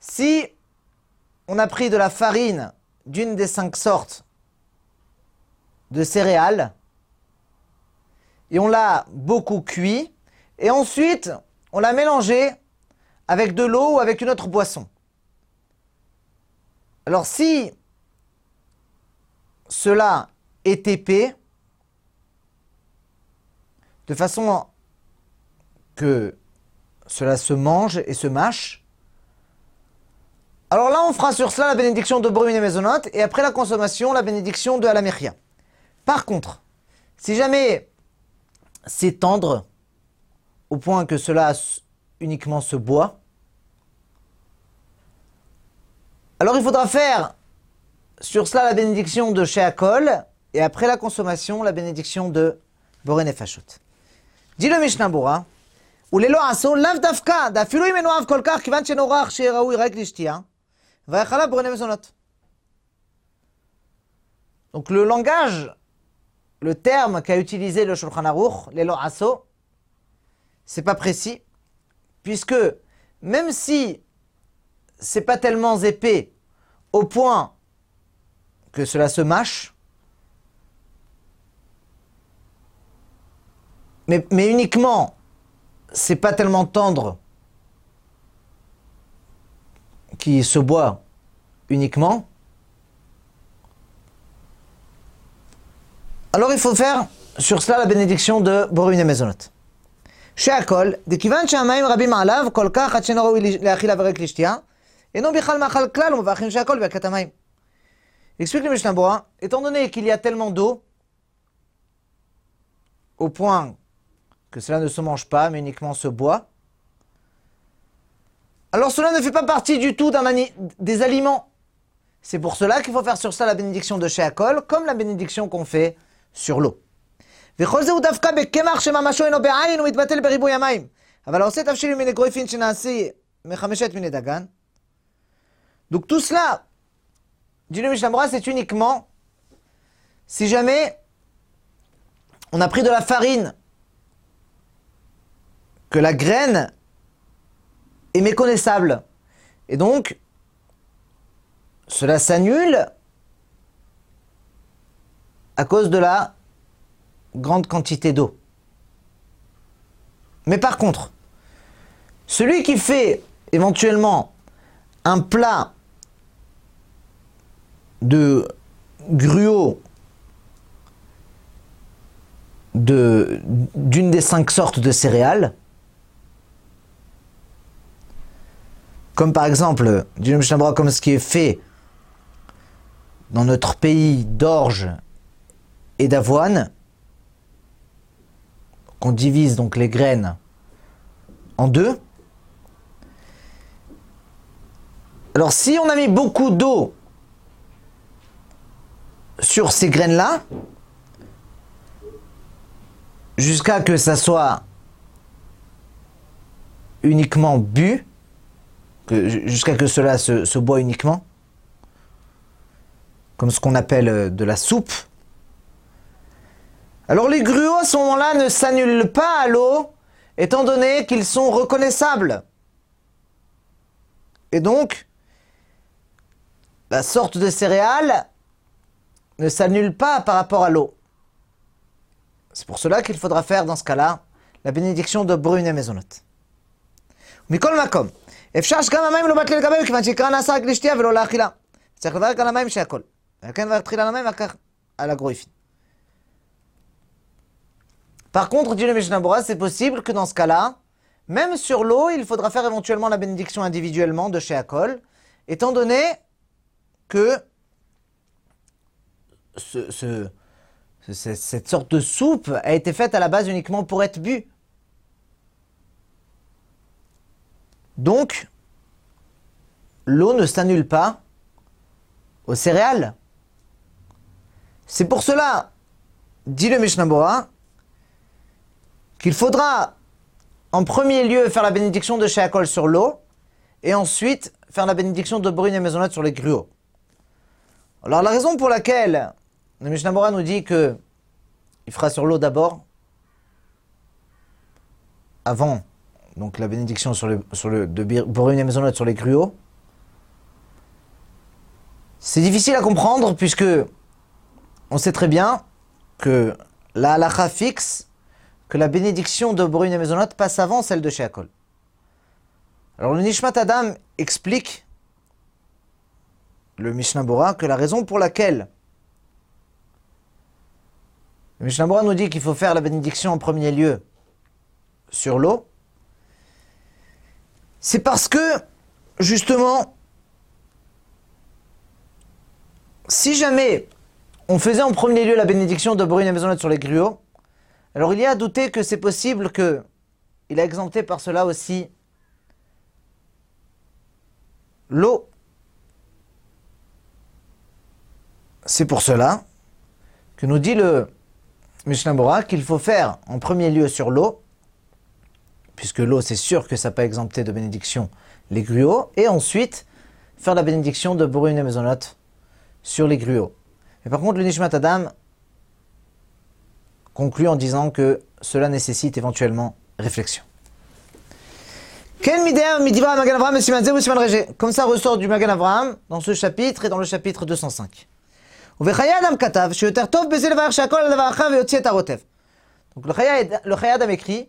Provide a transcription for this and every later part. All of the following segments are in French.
Si on a pris de la farine d'une des cinq sortes de céréales et on l'a beaucoup cuit et ensuite on l'a mélangé avec de l'eau ou avec une autre boisson. Alors si cela est épais, de façon que cela se mange et se mâche. Alors là, on fera sur cela la bénédiction de Brume et Maisonot, et après la consommation, la bénédiction de Alamechia. Par contre, si jamais c'est tendre, au point que cela uniquement se boit, alors il faudra faire sur cela la bénédiction de Sheakol, et après la consommation, la bénédiction de Boren et Fashot. Dis le Mishnah Bora, וללא אסור לאו דווקא, אפילו אם אינו אהב כל כך, כיוון שנורח שיהיה ראוי רק לשתייה, donc le langage, le terme qu'a utilisé le Shulchan Aruch, les Asso, c'est pas précis, puisque même si c'est pas tellement épais au point que cela se mâche, mais, mais uniquement, c'est pas tellement tendre qui se boit uniquement. Alors il faut faire sur cela la bénédiction de Borim Mezonot. שהכל, דכיוון שהמים רבים עליו, כל כך עד שאינו ראוי להאכילה ורק לשתייה, אינו בכלל מאכל כלל ומברכים שהכל ברכת המים. Explique le Mishnah Bora, étant donné qu'il y a tellement d'eau, au point que cela ne se mange pas, mais uniquement se boit, alors cela ne fait pas partie du tout des aliments. C'est pour cela qu'il faut faire sur ça la bénédiction de Sheakol, comme la bénédiction qu'on fait sur l'eau. Donc tout cela, dit le c'est uniquement si jamais on a pris de la farine que la graine méconnaissable. Et donc, cela s'annule à cause de la grande quantité d'eau. Mais par contre, celui qui fait éventuellement un plat de gruau d'une des cinq sortes de céréales, comme par exemple, comme ce qui est fait dans notre pays d'orge et d'avoine, qu'on divise donc les graines en deux. Alors si on a mis beaucoup d'eau sur ces graines-là, jusqu'à que ça soit uniquement bu, jusqu'à que cela se, boit uniquement, comme ce qu'on appelle euh, de la soupe. Alors les gruaux à ce moment-là ne s'annulent pas à l'eau, étant donné qu'ils sont reconnaissables. Et donc, la sorte de céréale ne s'annule pas par rapport à l'eau. C'est pour cela qu'il faudra faire dans ce cas-là la bénédiction de brune et maisonnot. Mikol. אפשר שגם המים לא בטלים לקבל, כיוון שעיקרן נעשה רק לשתייה ולא לאכילה. צריך לברך על המים שהכל. וכן להתחיל על המים ואחר כך על הגרויפין. Par contre, dit le Mishnah Bora, c'est possible que dans ce cas-là, même sur l'eau, il faudra faire éventuellement la bénédiction individuellement de chez Akol, étant donné que ce, ce, ce, cette sorte de soupe a été faite à la base uniquement pour être bu. Donc, l'eau ne s'annule pas aux céréales. C'est pour cela, dit le Mishnah Bora, qu'il faudra en premier lieu faire la bénédiction de Sheakol sur l'eau et ensuite faire la bénédiction de brune et maisonnette sur les gruaux. Alors la raison pour laquelle le Mishnah Bora nous dit que il fera sur l'eau d'abord, avant donc la bénédiction sur le, sur le, de brune et maisonnette sur les gruaux, c'est difficile à comprendre puisque on sait très bien que la halakha fixe que la bénédiction de brune et maisonnette passe avant celle de Sheakol. Alors le Nishmat Adam explique, le Mishnah Bora, que la raison pour laquelle le Mishnah Bora nous dit qu'il faut faire la bénédiction en premier lieu sur l'eau, c'est parce que, justement, si jamais on faisait en premier lieu la bénédiction de brune et maisonnette sur les gruaux, alors il y a à douter que c'est possible que il a exempté par cela aussi l'eau. C'est pour cela que nous dit le Mishnah qu'il faut faire en premier lieu sur l'eau, puisque l'eau c'est sûr que ça peut exempter de bénédiction les gruaux, et ensuite faire la bénédiction de brune et maisonnote sur les gruaux. Mais par contre, le Nishmat Adam conclut en disant que cela nécessite éventuellement réflexion. Comme ça ressort du Magan Avraham dans ce chapitre et dans le chapitre 205. Donc le Chayad écrit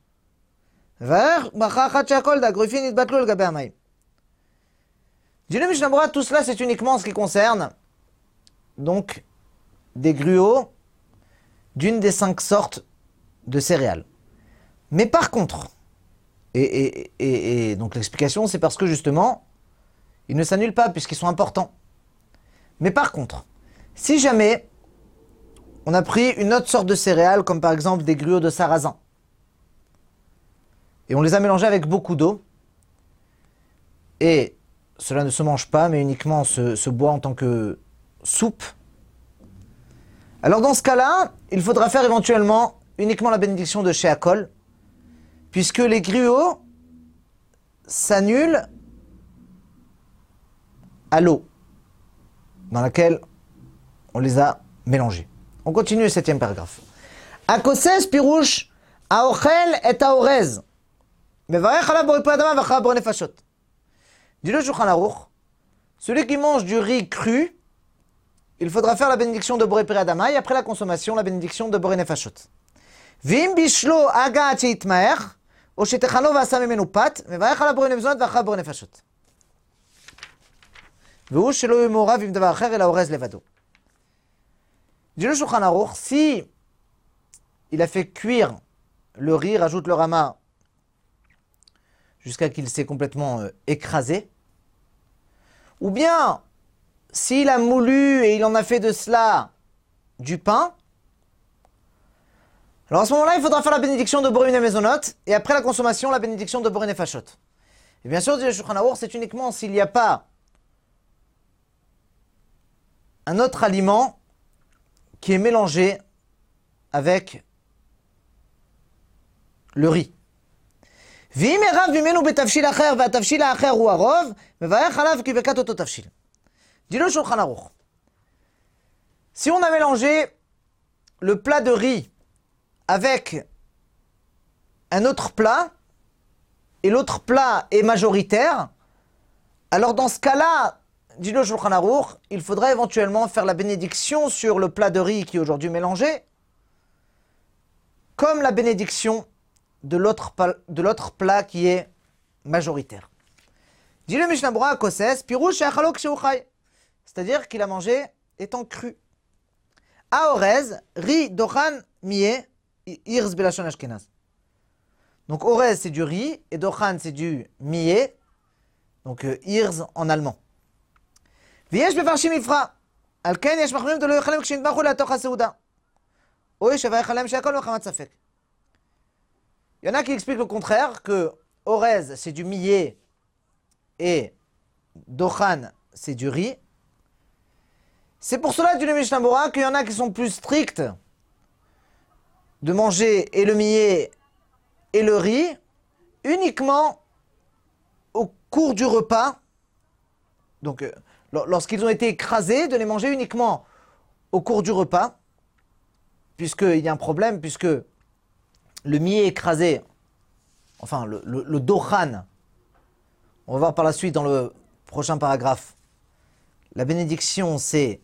Le tout cela c'est uniquement ce qui concerne donc des gruaux d'une des cinq sortes de céréales. Mais par contre, et, donc l'explication c'est parce que justement, ils ne s'annulent pas puisqu'ils sont importants. Mais par contre, si jamais on a pris une autre sorte de céréales comme par exemple des gruaux de sarrasin, et on les a mélangés avec beaucoup d'eau, et cela ne se mange pas, mais uniquement se, boit en tant que soupe, alors dans ce cas-là, il faudra faire éventuellement uniquement la bénédiction de Sheakol, puisque les gruaux s'annulent à l'eau dans laquelle on les a mélangés. On continue le septième paragraphe. Akoses pirouche aochel et aorez. Mevarech ala boripadama vacha nefashot. Dit le Shulchan Aruch, celui qui mange du riz cru, il faudra faire la bénédiction de Boré Adama et après la consommation, la bénédiction de Boré Nefashot. Vim bishlo aga itmaer, o shetechalo vasam emenu pat, mevaech ala Boré Nebzonat vacha Boré Nefashot. Veu shelo yemora vim davar acher el aorez levado. Dit le Shulchan Aruch, si il a fait cuire le riz, rajoute le rama jusqu'à qu'il s'est complètement euh, écrasé, ou bien s'il a moulu et il en a fait de cela du pain, alors à ce moment-là, il faudra faire la bénédiction de Borim et Maisonot, et après la consommation, la bénédiction de Borim et Fachot. Et bien sûr, c'est uniquement s'il n'y a pas un autre aliment qui est mélangé avec le riz. Si on a mélangé le plat de riz avec un autre plat, et l'autre plat est majoritaire, alors dans ce cas-là, il faudrait éventuellement faire la bénédiction sur le plat de riz qui est aujourd'hui mélangé, comme la bénédiction de l'autre plat qui est majoritaire. Dit le Mishnah Bura Koses, Pirouche C'est-à-dire qu'il a mangé étant cru. Aorez, riz, dochan, mie, irz belashon ashkenaz. Donc orez c'est du riz et dochan c'est du millet, donc euh, irz en allemand. ויש מפרשים מפרע, על כן יש מחמירים דלא יאכלם כשנטבחו לתוך הסעודה. או יש יברך עליהם שהכל מחמת ספק. Il y en a qui expliquent le contraire, que orez c'est du millet et dochan c'est du riz. C'est pour cela, dit le Mishnah qu'il y en a qui sont plus stricts de manger et le millet et le riz uniquement au cours du repas. Donc, euh, lorsqu'ils ont été écrasés, de les manger uniquement au cours du repas, puisqu'il y a un problème, puisque le millet écrasé, enfin le, dohan, on va voir par la suite dans le prochain paragraphe, la bénédiction c'est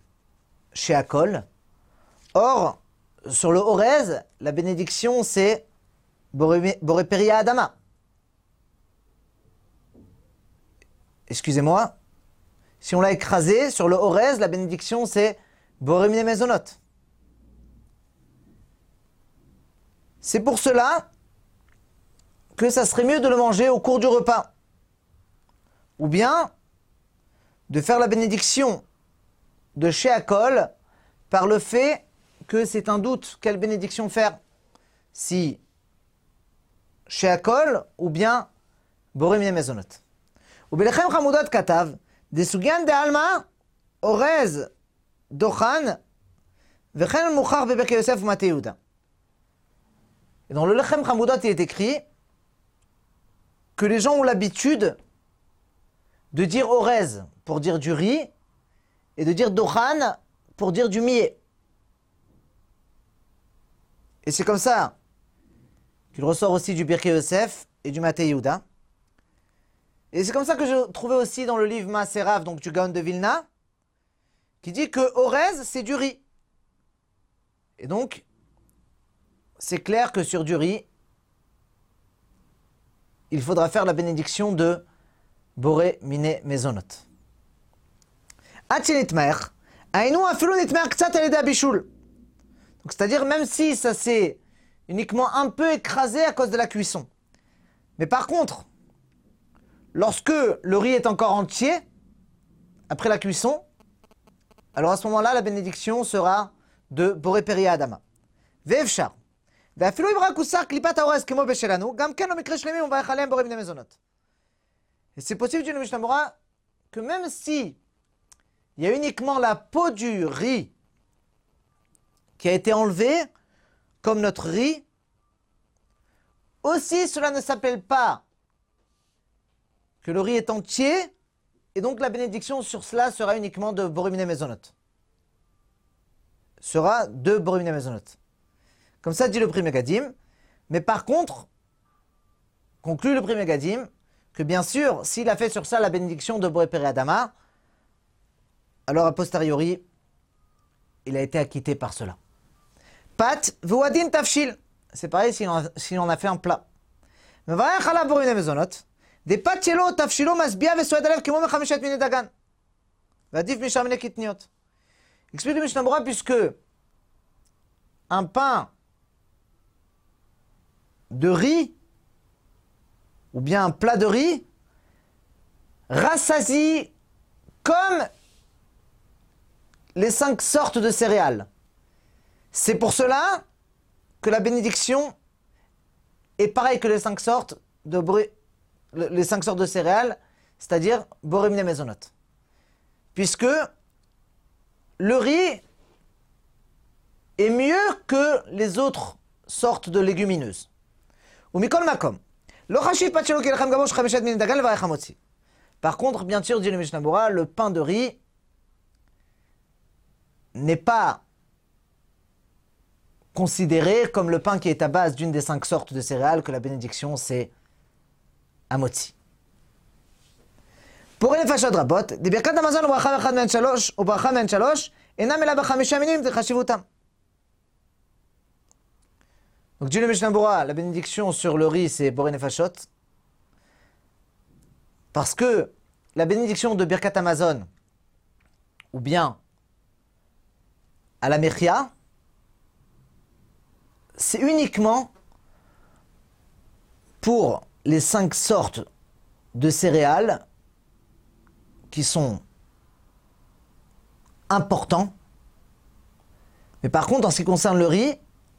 chez. Or, sur le Horez, la bénédiction c'est Boreperia Adama. Excusez-moi, si on l'a écrasé sur le Horez, la bénédiction c'est Boremine. C'est pour cela que ça serait mieux de le manger au cours du repas. Ou bien de faire la bénédiction de Sheakol par le fait que c'est un doute quelle bénédiction faire. Si Sheakol ou bien Borim Mezonot. Ou Chamudat Katav, des de Alma, Orez, Dochan, Vechen Mouchar Bebeke Yosef Mateuda. Et dans le Lechem Hamoudot, il est écrit que les gens ont l'habitude de dire orez pour dire du riz et de dire dochan pour dire du millet. Et c'est comme ça qu'il ressort aussi du Birkei Yosef et du Maté Yehuda. Et c'est comme ça que je trouvais aussi dans le livre Maaserav, donc du Gaon de Vilna, qui dit que orez, c'est du riz. Et donc, c'est clair que sur du riz, il faudra faire la bénédiction de Boré Mine Mezonot. Donc, c'est-à-dire même si ça s'est uniquement un peu écrasé à cause de la cuisson. Mais par contre, lorsque le riz est encore entier, après la cuisson, alors à ce moment-là, la bénédiction sera de Boré Peria Adama. Vevchar. ואפילו אם רק הוסר קליפת האורז כמו בשלנו, גם כן במקרה שלמים הוא מברך עליהם בורא מיני מזונות. Et c'est possible, dit le Mishnah Mora, que même si il y a uniquement la peau du riz qui a été enlevée, comme notre riz, aussi cela ne s'appelle pas que le riz est entier, et donc la bénédiction sur cela sera uniquement de Borumine Mezonot. Sera de Borumine Mezonot. Comme ça dit le premier Gadim. Mais par contre, conclut le premier Gadim, que bien sûr, s'il a fait sur ça la bénédiction de Boré Adama, alors a posteriori, il a été acquitté par cela. Pat, vouadin tafshil. C'est pareil si on, a fait un plat. Mais chala pour une maisonnot. Des pâtes chelo tafshilo masbia vesoed alev kimo mechamishet mine dagan. Vadif mishamine kitniot. Explique le Mishnah puisque un pain de riz, ou bien un plat de riz, rassasie comme les cinq sortes de céréales. C'est pour cela que la bénédiction est pareille que les cinq sortes de, les cinq sortes de céréales, c'est-à-dire Borimne Maisonot. Puisque le riz est mieux que les autres sortes de légumineuses. Par contre, bien sûr, dit le Mishnah le pain de riz n'est pas considéré comme le pain qui est à base d'une des cinq sortes de céréales que la bénédiction c'est amotzi. Pour les fachot rabot, des birkat Amazon ou bracha echad men shalosh ou bracha men shalosh, enam ela b'chamisha minim de chashivutam. Donc Dieu le Mishnah la bénédiction sur le riz, c'est Boré Nefashot. Parce que la bénédiction de Birkat Amazon, ou bien à la Mechia, c'est uniquement pour les cinq sortes de céréales qui sont importants. Mais par contre, en ce qui concerne le riz,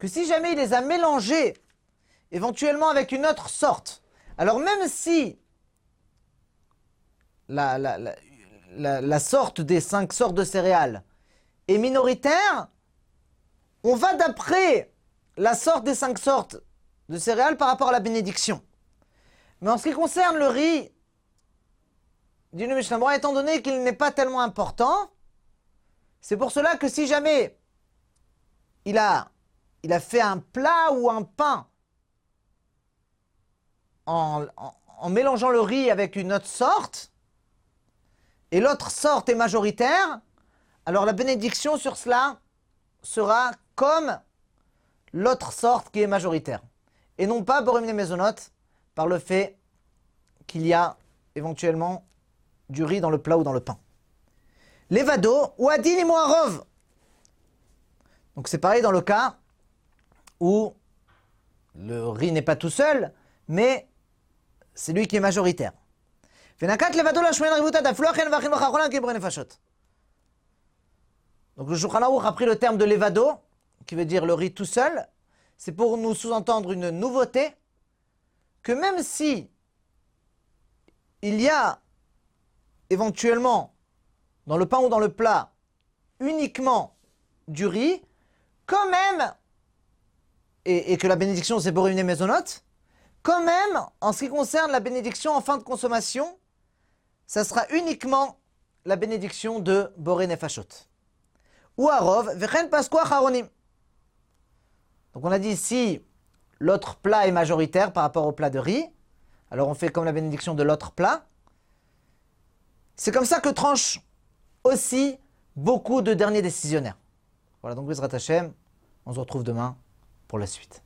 que si jamais il les a mélangées éventuellement avec une autre sorte, alors même si la, sorte des cinq sortes de céréales est minoritaire, on va d'après la sorte des cinq sortes de céréales par rapport à la bénédiction. Mais en ce qui concerne le riz, dit le Mishnah étant donné qu'il n'est pas tellement important, c'est pour cela que si jamais il a, il a fait un plat ou un pain en, mélangeant le riz avec une autre sorte, et l'autre sorte est majoritaire, alors la bénédiction sur cela sera comme l'autre sorte qui est majoritaire. Et non pas Borim Maisonot par le fait qu'il y a éventuellement du riz dans le plat ou dans le pain. Levado ou Adin et. Donc c'est pareil dans le cas où le riz n'est pas tout seul, mais c'est lui qui est majoritaire. Donc le Shulchan a pris le terme de levado, qui veut dire le riz tout seul, c'est pour nous sous-entendre une nouveauté, que même si il y a éventuellement dans le pain ou dans le plat uniquement du riz, quand même, et, que la bénédiction c'est pour une maisonnote, quand même, en ce qui concerne la bénédiction en fin de consommation, ça sera uniquement la bénédiction de Boré Nefashot. Ou Arov, Vechen Pasqua Haronim. Donc on a dit si l'autre plat est majoritaire par rapport au plat de riz, alors on fait comme la bénédiction de l'autre plat. C'est comme ça que tranchent aussi beaucoup de derniers décisionnaires. Voilà donc Bezrat Hashem, on se retrouve demain pour la suite.